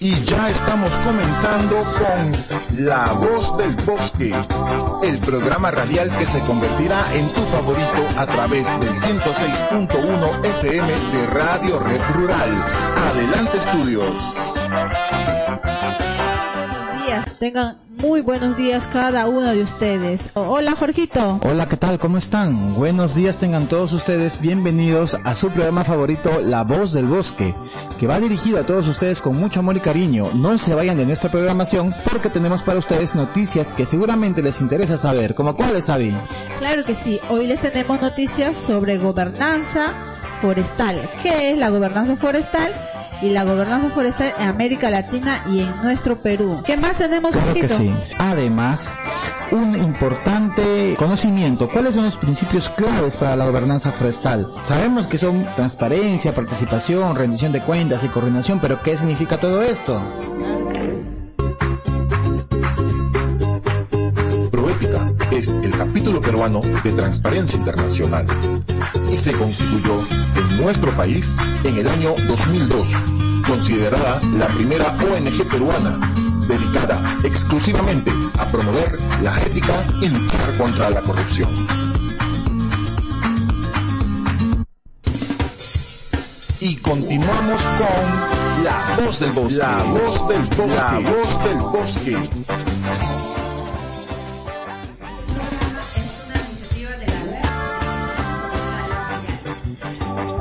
Y ya estamos comenzando con La Voz del Bosque, el programa radial que se convertirá en tu favorito a través del 106.1 FM de Radio Red Rural. Adelante estudios. Tengan muy buenos días cada uno de ustedes. Hola Jorgito. Hola, ¿qué tal? ¿Cómo están? Buenos días tengan todos ustedes. Bienvenidos a su programa favorito, La Voz del Bosque, que va dirigido a todos ustedes con mucho amor y cariño. No se vayan de nuestra programación porque tenemos para ustedes noticias que seguramente les interesa saber. ¿Como cuáles, Avi? Claro que sí. Hoy les tenemos noticias sobre gobernanza forestal. ¿Qué es la gobernanza forestal? Y la gobernanza forestal en América Latina y en nuestro Perú. ¿Qué más tenemos? Claro que sí. Además, un importante conocimiento. ¿Cuáles son los principios claves para la gobernanza forestal? Sabemos que son transparencia, participación, rendición de cuentas y coordinación, pero ¿qué significa todo esto? Es el capítulo peruano de Transparencia Internacional y se constituyó en nuestro país en el año 2002, considerada la primera ONG peruana dedicada exclusivamente a promover la ética y luchar contra la corrupción. Y continuamos con La Voz del Bosque. La Voz del Bosque. La Voz del Bosque.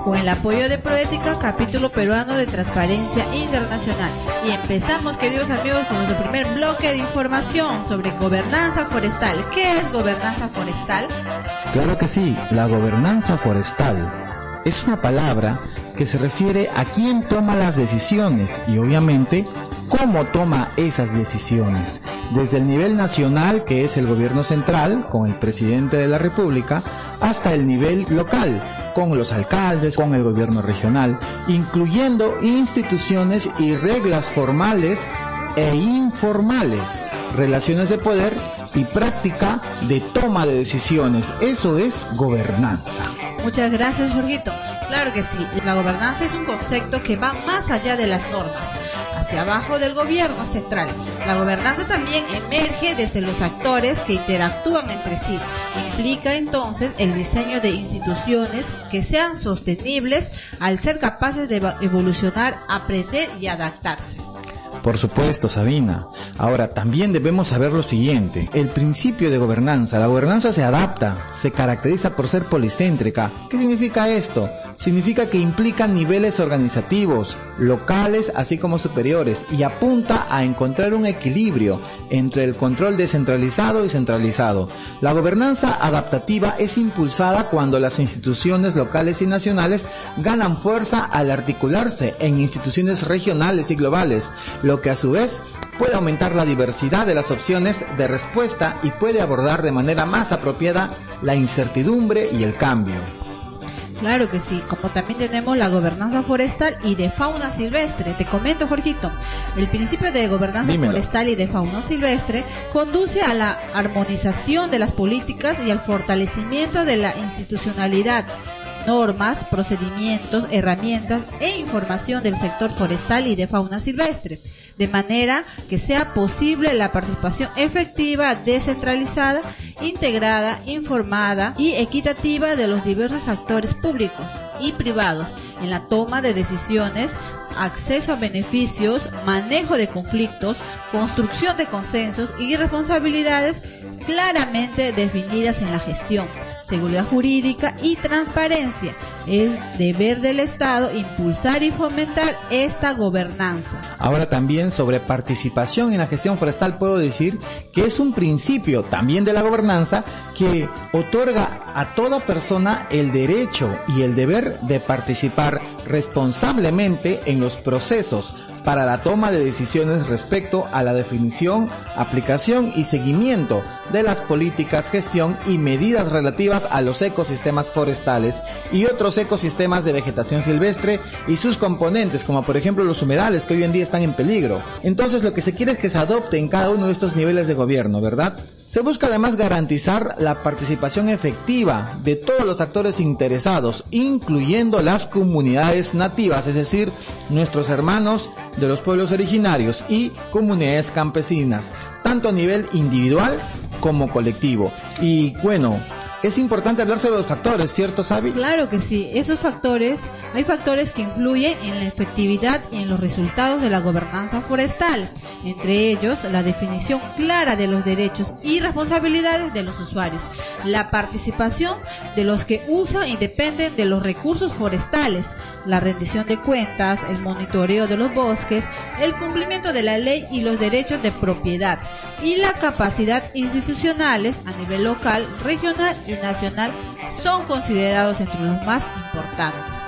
Con el apoyo de Proética, capítulo peruano de Transparencia Internacional. Y empezamos, queridos amigos, con nuestro primer bloque de información sobre gobernanza forestal. ¿Qué es gobernanza forestal? Claro que sí, la gobernanza forestal es una palabra que se refiere a quién toma las decisiones y obviamente cómo toma esas decisiones. Desde el nivel nacional, que es el gobierno central, con el presidente de la República, hasta el nivel local, con los alcaldes, con el gobierno regional, incluyendo instituciones y reglas formales e informales, relaciones de poder y práctica de toma de decisiones. Eso es gobernanza. Muchas gracias, Jorgito. Claro que sí, la gobernanza es un concepto que va más allá de las normas, hacia abajo del gobierno central. La gobernanza también emerge desde los actores que interactúan entre sí. Implica entonces el diseño de instituciones que sean sostenibles al ser capaces de evolucionar, aprender y adaptarse. Por supuesto, Sabina. Ahora, también debemos saber lo siguiente. El principio de gobernanza. La gobernanza se adapta, se caracteriza por ser policéntrica. ¿Qué significa esto? Significa que implica niveles organizativos, locales así como superiores, y apunta a encontrar un equilibrio entre el control descentralizado y centralizado. La gobernanza adaptativa es impulsada cuando las instituciones locales y nacionales ganan fuerza al articularse en instituciones regionales y globales, lo que a su vez puede aumentar la diversidad de las opciones de respuesta y puede abordar de manera más apropiada la incertidumbre y el cambio. Claro que sí, como también tenemos la gobernanza forestal y de fauna silvestre. Te comento, Jorgito, el principio de gobernanza forestal y de fauna silvestre conduce a la armonización de las políticas y al fortalecimiento de la institucionalidad normas, procedimientos, herramientas e información del sector forestal y de fauna silvestre, de manera que sea posible la participación efectiva, descentralizada, integrada, informada y equitativa de los diversos actores públicos y privados en la toma de decisiones acceso a beneficios, manejo de conflictos, construcción de consensos y responsabilidades claramente definidas en la gestión seguridad jurídica y transparencia. Es deber del Estado impulsar y fomentar esta gobernanza. Ahora también sobre participación en la gestión forestal puedo decir que es un principio también de la gobernanza que otorga a toda persona el derecho y el deber de participar responsablemente en los procesos para la toma de decisiones respecto a la definición, aplicación y seguimiento de las políticas, gestión y medidas relativas a los ecosistemas forestales y otros ecosistemas de vegetación silvestre y sus componentes, como por ejemplo los humedales que hoy en día están en peligro. Entonces lo que se quiere es que se adopte en cada uno de estos niveles de gobierno, ¿verdad? Se busca además garantizar la participación efectiva de todos los actores interesados, incluyendo las comunidades nativas, es decir, nuestros hermanos de los pueblos originarios y comunidades campesinas, tanto a nivel individual como colectivo. Y bueno, es importante hablar sobre los factores, ¿cierto, Sabi? Claro que sí. Esos factores, hay factores que influyen en la efectividad y en los resultados de la gobernanza forestal. Entre ellos, la definición clara de los derechos y responsabilidades de los usuarios, la participación de los que usan y dependen de los recursos forestales, la rendición de cuentas, el monitoreo de los bosques, el cumplimiento de la ley y los derechos de propiedad y la capacidad institucionales a nivel local, regional y nacional son considerados entre los más importantes.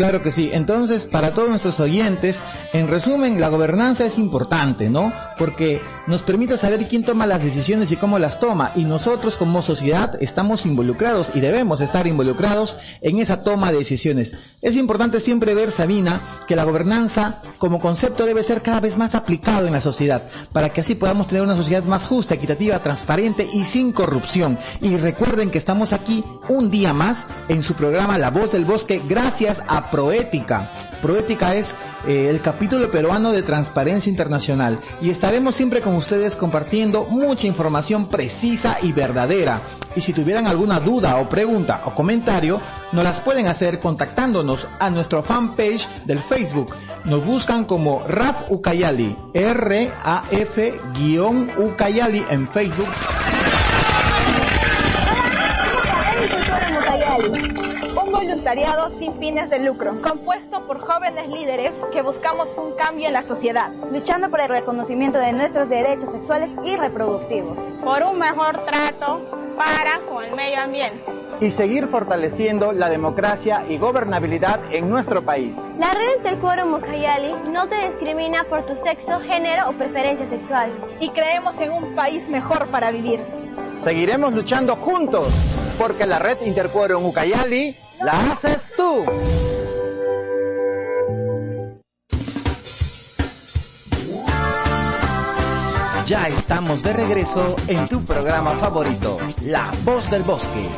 Claro que sí. Entonces, para todos nuestros oyentes, en resumen, la gobernanza es importante, ¿no? Porque nos permite saber quién toma las decisiones y cómo las toma. Y nosotros como sociedad estamos involucrados y debemos estar involucrados en esa toma de decisiones. Es importante siempre ver, Sabina, que la gobernanza como concepto debe ser cada vez más aplicado en la sociedad, para que así podamos tener una sociedad más justa, equitativa, transparente y sin corrupción. Y recuerden que estamos aquí un día más en su programa La Voz del Bosque, gracias a Proética. Proética es eh, el capítulo peruano de Transparencia Internacional y estaremos siempre con ustedes compartiendo mucha información precisa y verdadera. Y si tuvieran alguna duda o pregunta o comentario, nos las pueden hacer contactándonos a nuestro fanpage del Facebook. Nos buscan como Raf Ucayali, R-A-F-Ucayali en Facebook. Voluntariado sin fines de lucro, compuesto por jóvenes líderes que buscamos un cambio en la sociedad, luchando por el reconocimiento de nuestros derechos sexuales y reproductivos, por un mejor trato para con el medio ambiente y seguir fortaleciendo la democracia y gobernabilidad en nuestro país. La red Interquorum Mucayali no te discrimina por tu sexo, género o preferencia sexual. Y creemos en un país mejor para vivir. Seguiremos luchando juntos porque la red Interquorum Ucayali la haces tú. Ya estamos de regreso en tu programa favorito, La Voz del Bosque.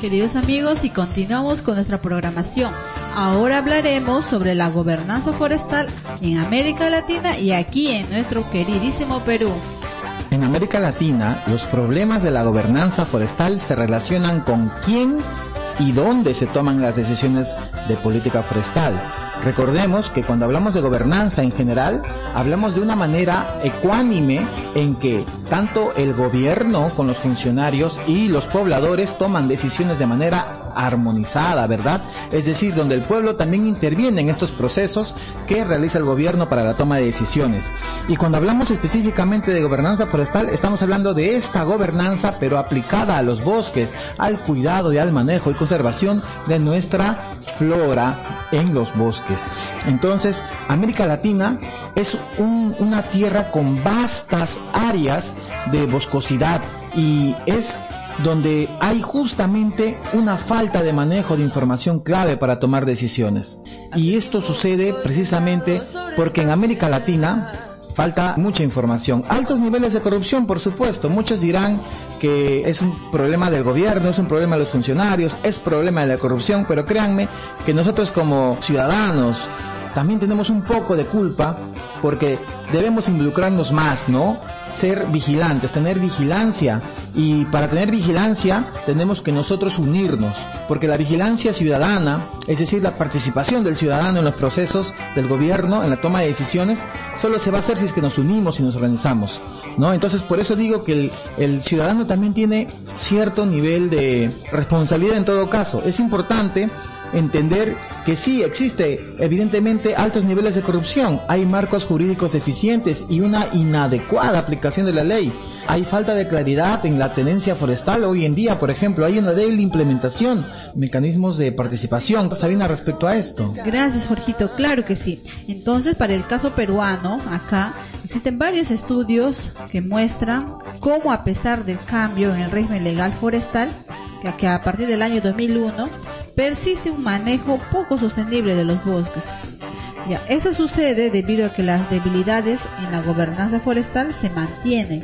Queridos amigos, y continuamos con nuestra programación. Ahora hablaremos sobre la gobernanza forestal en América Latina y aquí en nuestro queridísimo Perú. En América Latina, los problemas de la gobernanza forestal se relacionan con quién y dónde se toman las decisiones de política forestal. Recordemos que cuando hablamos de gobernanza en general, hablamos de una manera ecuánime en que tanto el gobierno con los funcionarios y los pobladores toman decisiones de manera armonizada, ¿verdad? Es decir, donde el pueblo también interviene en estos procesos que realiza el gobierno para la toma de decisiones. Y cuando hablamos específicamente de gobernanza forestal, estamos hablando de esta gobernanza, pero aplicada a los bosques, al cuidado y al manejo y conservación de nuestra flora en los bosques. Entonces, América Latina es una tierra con vastas áreas de boscosidad y es donde hay justamente una falta de manejo de información clave para tomar decisiones. Y esto sucede precisamente porque en América Latina falta mucha información. Altos niveles de corrupción, por supuesto. Muchos dirán que es un problema del gobierno, es un problema de los funcionarios, es problema de la corrupción, pero créanme que nosotros como ciudadanos también tenemos un poco de culpa porque debemos involucrarnos más, ¿no? ser vigilantes, tener vigilancia. Y para tener vigilancia tenemos que nosotros unirnos, porque la vigilancia ciudadana, es decir, la participación del ciudadano en los procesos del gobierno, en la toma de decisiones, solo se va a hacer si es que nos unimos y nos organizamos. ¿no? Entonces, por eso digo que el, ciudadano también tiene cierto nivel de responsabilidad en todo caso. Es importante entender que sí existe evidentemente altos niveles de corrupción, hay marcos jurídicos deficientes y una inadecuada aplicación de la ley. Hay falta de claridad en la tenencia forestal hoy en día, por ejemplo, hay una débil implementación, mecanismos de participación. Sabina, respecto a esto. Gracias, Jorgito. Claro que sí. Entonces, para el caso peruano, acá existen varios estudios que muestran cómo a pesar del cambio en el régimen legal forestal, que a partir del año 2001 persiste un manejo poco sostenible de los bosques. Ya, esto sucede debido a que las debilidades en la gobernanza forestal se mantienen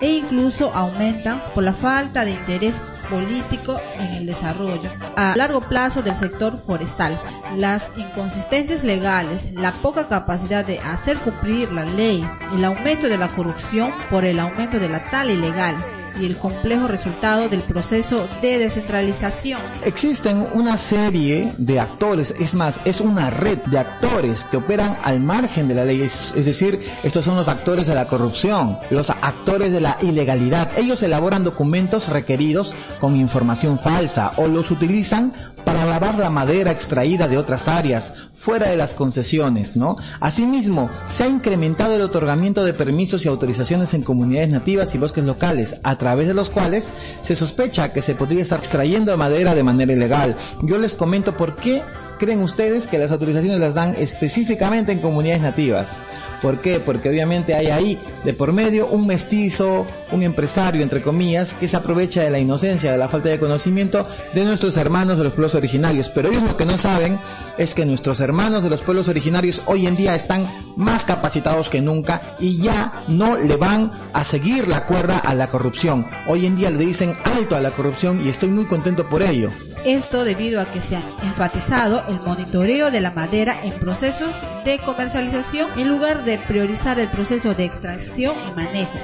e incluso aumentan por la falta de interés político en el desarrollo a largo plazo del sector forestal. Las inconsistencias legales, la poca capacidad de hacer cumplir la ley, el aumento de la corrupción por el aumento de la tala ilegal, y el complejo resultado del proceso de descentralización. Existen una serie de actores, es más, es una red de actores que operan al margen de la ley, es, decir, estos son los actores de la corrupción, los actores de la ilegalidad. Ellos elaboran documentos requeridos con información falsa o los utilizan para lavar la madera extraída de otras áreas fuera de las concesiones, ¿no? Asimismo, se ha incrementado el otorgamiento de permisos y autorizaciones en comunidades nativas y bosques locales a través de los cuales se sospecha que se podría estar extrayendo madera de manera ilegal. Yo les comento por qué creen ustedes que las autorizaciones las dan específicamente en comunidades nativas? ¿Por qué? Porque obviamente hay ahí de por medio un mestizo, un empresario, entre comillas, que se aprovecha de la inocencia, de la falta de conocimiento de nuestros hermanos de los pueblos originarios. Pero ellos lo que no saben es que nuestros hermanos de los pueblos originarios hoy en día están más capacitados que nunca y ya no le van a seguir la cuerda a la corrupción. Hoy en día le dicen alto a la corrupción y estoy muy contento por ello. Esto debido a que se ha enfatizado el monitoreo de la madera en procesos de comercialización en lugar de priorizar el proceso de extracción y manejo,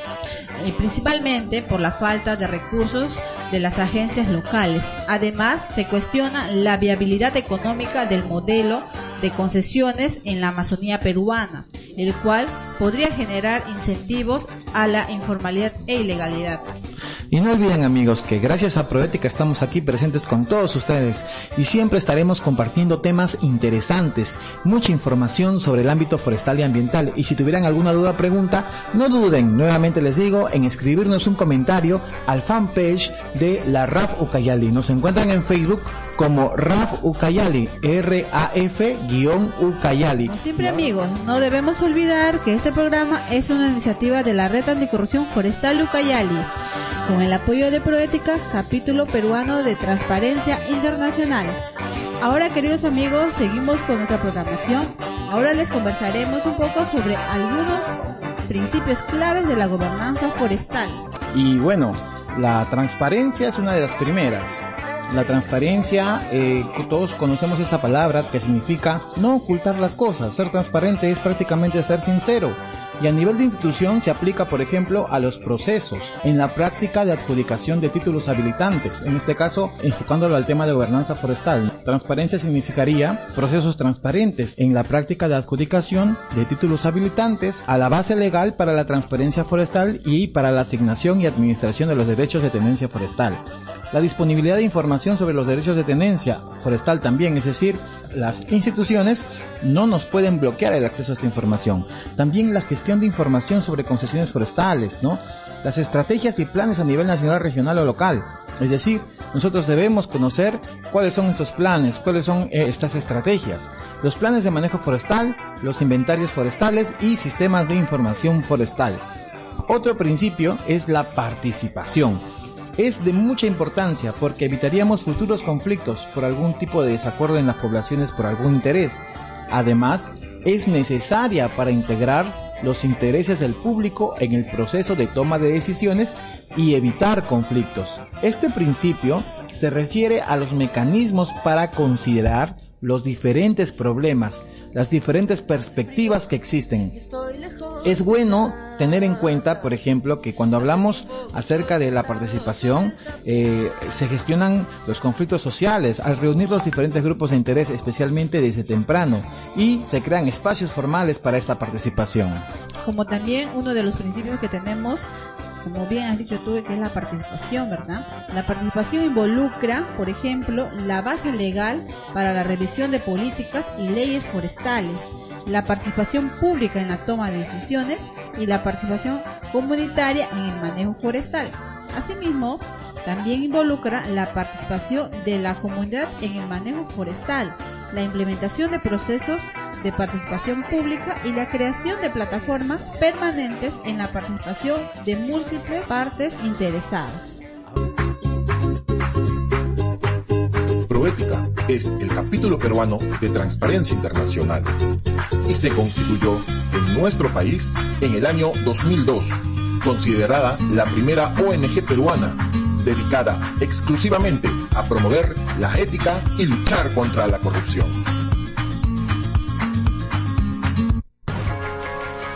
y principalmente por la falta de recursos de las agencias locales. Además, se cuestiona la viabilidad económica del modelo de concesiones en la Amazonía peruana, el cual podría generar incentivos a la informalidad e ilegalidad. Y no olviden amigos que gracias a Proética estamos aquí presentes con todos ustedes y siempre estaremos compartiendo temas interesantes, mucha información sobre el ámbito forestal y ambiental. Y si tuvieran alguna duda o pregunta, no duden, nuevamente les digo, en escribirnos un comentario al fanpage de la RAF Ucayali. Nos encuentran en Facebook como RAF Ucayali, R-A-F-Ucayali. Siempre amigos, no debemos olvidar que este programa es una iniciativa de la Red Anticorrupción Forestal Ucayali con el apoyo de Proética, capítulo peruano de Transparencia Internacional. Ahora, queridos amigos, seguimos con nuestra programación. Ahora les conversaremos un poco sobre algunos principios claves de la gobernanza forestal. Y bueno, la transparencia es una de las primeras. La transparencia, eh, todos conocemos esa palabra que significa no ocultar las cosas. Ser transparente es prácticamente ser sincero y a nivel de institución se aplica, por ejemplo, a los procesos en la práctica de adjudicación de títulos habilitantes, en este caso enfocándolo al tema de gobernanza forestal. Transparencia significaría procesos transparentes en la práctica de adjudicación de títulos habilitantes a la base legal para la transparencia forestal y para la asignación y administración de los derechos de tenencia forestal. La disponibilidad de información sobre los derechos de tenencia forestal también, es decir, las instituciones no nos pueden bloquear el acceso a esta información. También la gestión de información sobre concesiones forestales, ¿no? Las estrategias y planes a nivel nacional, regional o local. Es decir, nosotros debemos conocer cuáles son estos planes, cuáles son eh, estas estrategias, los planes de manejo forestal, los inventarios forestales y sistemas de información forestal. Otro principio es la participación es de mucha importancia porque evitaríamos futuros conflictos por algún tipo de desacuerdo en las poblaciones por algún interés. Además, es necesaria para integrar los intereses del público en el proceso de toma de decisiones y evitar conflictos. Este principio se refiere a los mecanismos para considerar los diferentes problemas, las diferentes perspectivas que existen. Es bueno tener en cuenta, por ejemplo, que cuando hablamos acerca de la participación, eh, se gestionan los conflictos sociales al reunir los diferentes grupos de interés, especialmente desde temprano, y se crean espacios formales para esta participación. Como también uno de los principios que tenemos como bien has dicho tú, que es la participación, ¿verdad? La participación involucra, por ejemplo, la base legal para la revisión de políticas y leyes forestales, la participación pública en la toma de decisiones y la participación comunitaria en el manejo forestal. Asimismo, también involucra la participación de la comunidad en el manejo forestal, la implementación de procesos de participación pública y la creación de plataformas permanentes en la participación de múltiples partes interesadas. Proética es el capítulo peruano de Transparencia Internacional y se constituyó en nuestro país en el año 2002, considerada la primera ONG peruana dedicada exclusivamente a promover la ética y luchar contra la corrupción.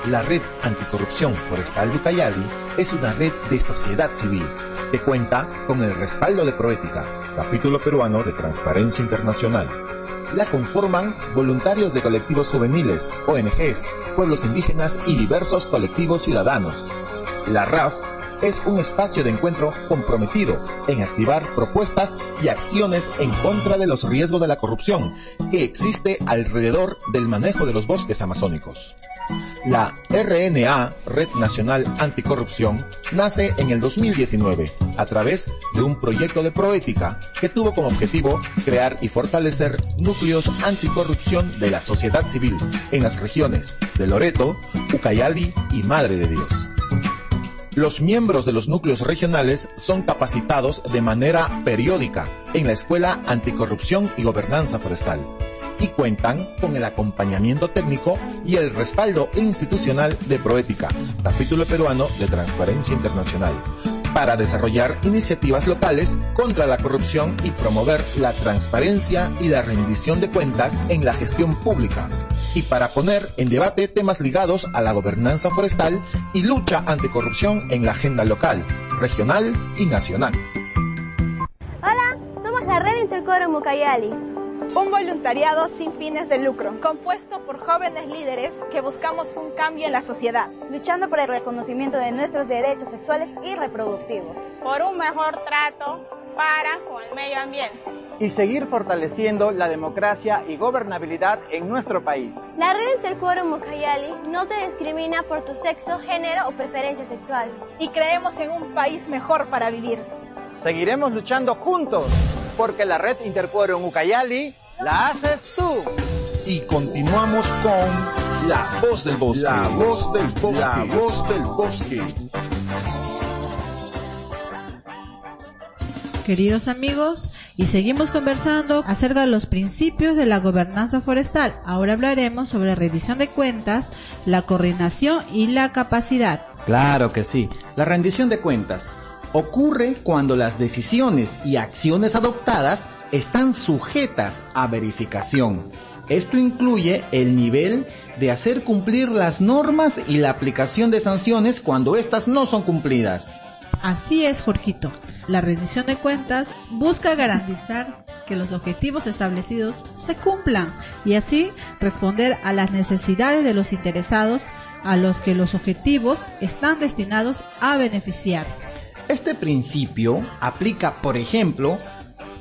La Red Anticorrupción Forestal de Ucayali es una red de sociedad civil que cuenta con el respaldo de Proética, capítulo peruano de Transparencia Internacional. La conforman voluntarios de colectivos juveniles, ONGs, pueblos indígenas y diversos colectivos ciudadanos. La RAF es un espacio de encuentro comprometido en activar propuestas y acciones en contra de los riesgos de la corrupción que existe alrededor del manejo de los bosques amazónicos. La RNA, Red Nacional Anticorrupción, nace en el 2019 a través de un proyecto de proética que tuvo como objetivo crear y fortalecer núcleos anticorrupción de la sociedad civil en las regiones de Loreto, Ucayali y Madre de Dios. Los miembros de los núcleos regionales son capacitados de manera periódica en la Escuela Anticorrupción y Gobernanza Forestal y cuentan con el acompañamiento técnico y el respaldo institucional de Proética, capítulo peruano de Transparencia Internacional, para desarrollar iniciativas locales contra la corrupción y promover la transparencia y la rendición de cuentas en la gestión pública, y para poner en debate temas ligados a la gobernanza forestal y lucha anticorrupción en la agenda local, regional y nacional. Hola, somos la Red Intercoro Mucayali un voluntariado sin fines de lucro, compuesto por jóvenes líderes que buscamos un cambio en la sociedad, luchando por el reconocimiento de nuestros derechos sexuales y reproductivos, por un mejor trato para con el medio ambiente y seguir fortaleciendo la democracia y gobernabilidad en nuestro país. La red Interquorum Mucayali no te discrimina por tu sexo, género o preferencia sexual. Y creemos en un país mejor para vivir. Seguiremos luchando juntos porque la red Interquorum Ucayali la haces tú. Y continuamos con La Voz del Bosque. La Voz del Bosque. La Voz del Bosque. Queridos amigos, y seguimos conversando acerca de los principios de la gobernanza forestal. Ahora hablaremos sobre rendición de cuentas, la coordinación y la capacidad. Claro que sí. La rendición de cuentas ocurre cuando las decisiones y acciones adoptadas están sujetas a verificación. Esto incluye el nivel de hacer cumplir las normas y la aplicación de sanciones cuando éstas no son cumplidas. Así es, Jorgito. La rendición de cuentas busca garantizar que los objetivos establecidos se cumplan y así responder a las necesidades de los interesados a los que los objetivos están destinados a beneficiar. Este principio aplica, por ejemplo,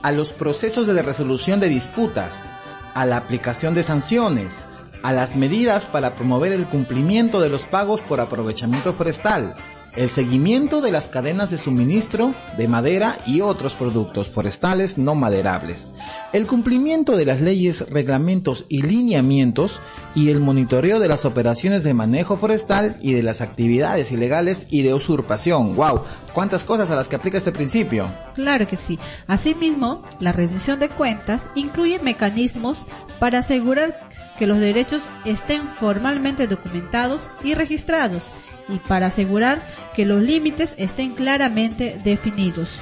a los procesos de resolución de disputas, a la aplicación de sanciones, a las medidas para promover el cumplimiento de los pagos por aprovechamiento forestal, el seguimiento de las cadenas de suministro de madera y otros productos forestales no maderables, el cumplimiento de las leyes, reglamentos y lineamientos y el monitoreo de las operaciones de manejo forestal y de las actividades ilegales y de usurpación. ¡Wow! ¿Cuántas cosas a las que aplica este principio? Claro que sí. Asimismo, la rendición de cuentas incluye mecanismos para asegurar que los derechos estén formalmente documentados y registrados y para asegurar que los límites estén claramente definidos.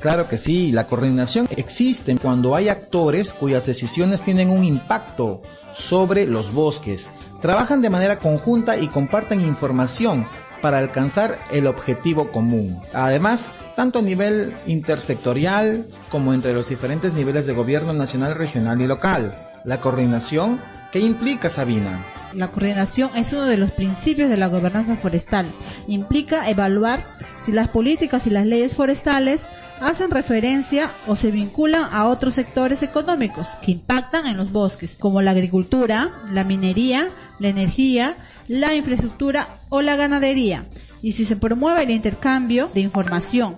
Claro que sí, la coordinación existe cuando hay actores cuyas decisiones tienen un impacto sobre los bosques. Trabajan de manera conjunta y comparten información para alcanzar el objetivo común. Además, tanto a nivel intersectorial como entre los diferentes niveles de gobierno nacional, regional y local. La coordinación, ¿qué implica Sabina? La coordinación es uno de los principios de la gobernanza forestal. Implica evaluar si las políticas y las leyes forestales hacen referencia o se vinculan a otros sectores económicos que impactan en los bosques, como la agricultura, la minería, la energía, la infraestructura o la ganadería, y si se promueve el intercambio de información,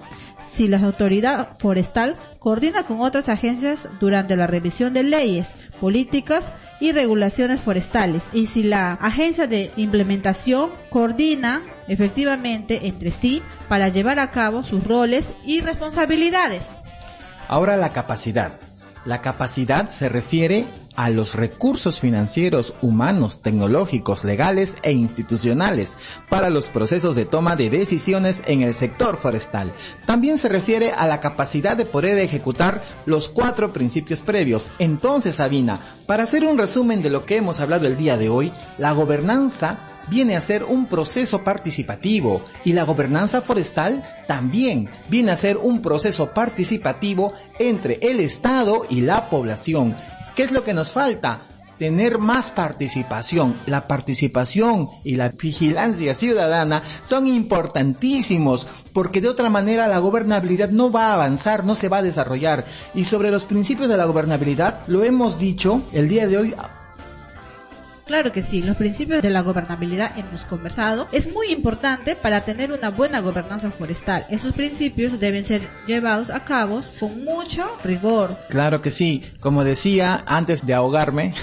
si la autoridad forestal coordina con otras agencias durante la revisión de leyes, políticas y regulaciones forestales y si la agencia de implementación coordina efectivamente entre sí para llevar a cabo sus roles y responsabilidades. Ahora la capacidad. La capacidad se refiere a los recursos financieros, humanos, tecnológicos, legales e institucionales para los procesos de toma de decisiones en el sector forestal. También se refiere a la capacidad de poder ejecutar los cuatro principios previos. Entonces, Sabina, para hacer un resumen de lo que hemos hablado el día de hoy, la gobernanza viene a ser un proceso participativo y la gobernanza forestal también viene a ser un proceso participativo entre el Estado y la población ¿Qué es lo que nos falta? tener más participación. La participación y la vigilancia ciudadana son importantísimos porque de otra manera la gobernabilidad no va a avanzar, no se va a desarrollar. Y sobre los principios de la gobernabilidad, lo hemos dicho el día de hoy Claro que sí, los principios de la gobernabilidad hemos conversado. Es muy importante para tener una buena gobernanza forestal. Esos principios deben ser llevados a cabo con mucho rigor. Claro que sí, como decía antes de ahogarme,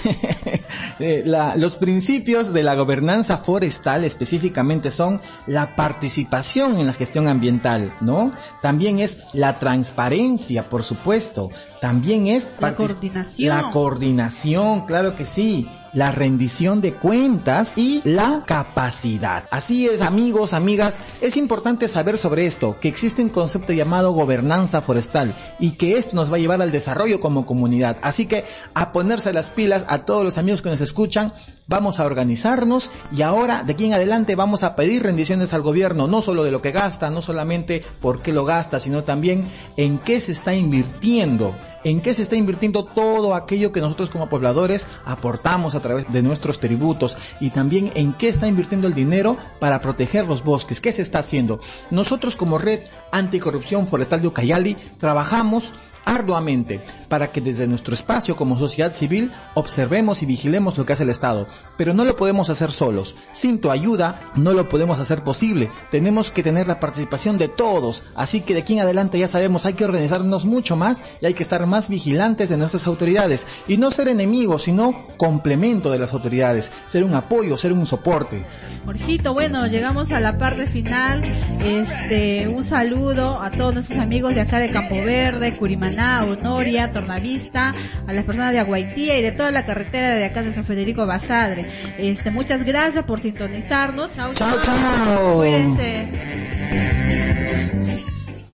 eh, los principios de la gobernanza forestal específicamente son la participación en la gestión ambiental, ¿no? También es la transparencia, por supuesto. También es la coordinación. La coordinación, claro que sí la rendición de cuentas y la capacidad. Así es, amigos, amigas, es importante saber sobre esto, que existe un concepto llamado gobernanza forestal y que esto nos va a llevar al desarrollo como comunidad. Así que a ponerse las pilas a todos los amigos que nos escuchan, vamos a organizarnos y ahora de aquí en adelante vamos a pedir rendiciones al gobierno, no solo de lo que gasta, no solamente por qué lo gasta, sino también en qué se está invirtiendo, en qué se está invirtiendo todo aquello que nosotros como pobladores aportamos a través de nuestros tributos y también en qué está invirtiendo el dinero para proteger los bosques, qué se está haciendo. Nosotros como Red Anticorrupción Forestal de Ucayali trabajamos arduamente para que desde nuestro espacio como sociedad civil observemos y vigilemos lo que hace el Estado. Pero no lo podemos hacer solos. Sin tu ayuda no lo podemos hacer posible. Tenemos que tener la participación de todos. Así que de aquí en adelante ya sabemos, hay que organizarnos mucho más y hay que estar más vigilantes de nuestras autoridades. Y no ser enemigos, sino complemento de las autoridades. Ser un apoyo, ser un soporte. Jorgito, bueno, llegamos a la parte final. Este, un saludo a todos nuestros amigos de acá de Campo Verde, Honoria, Tornavista, a las personas de Aguaitía y de toda la carretera de acá de San Federico Basadre. Este, muchas gracias por sintonizarnos. Chao, chao. Cuídense.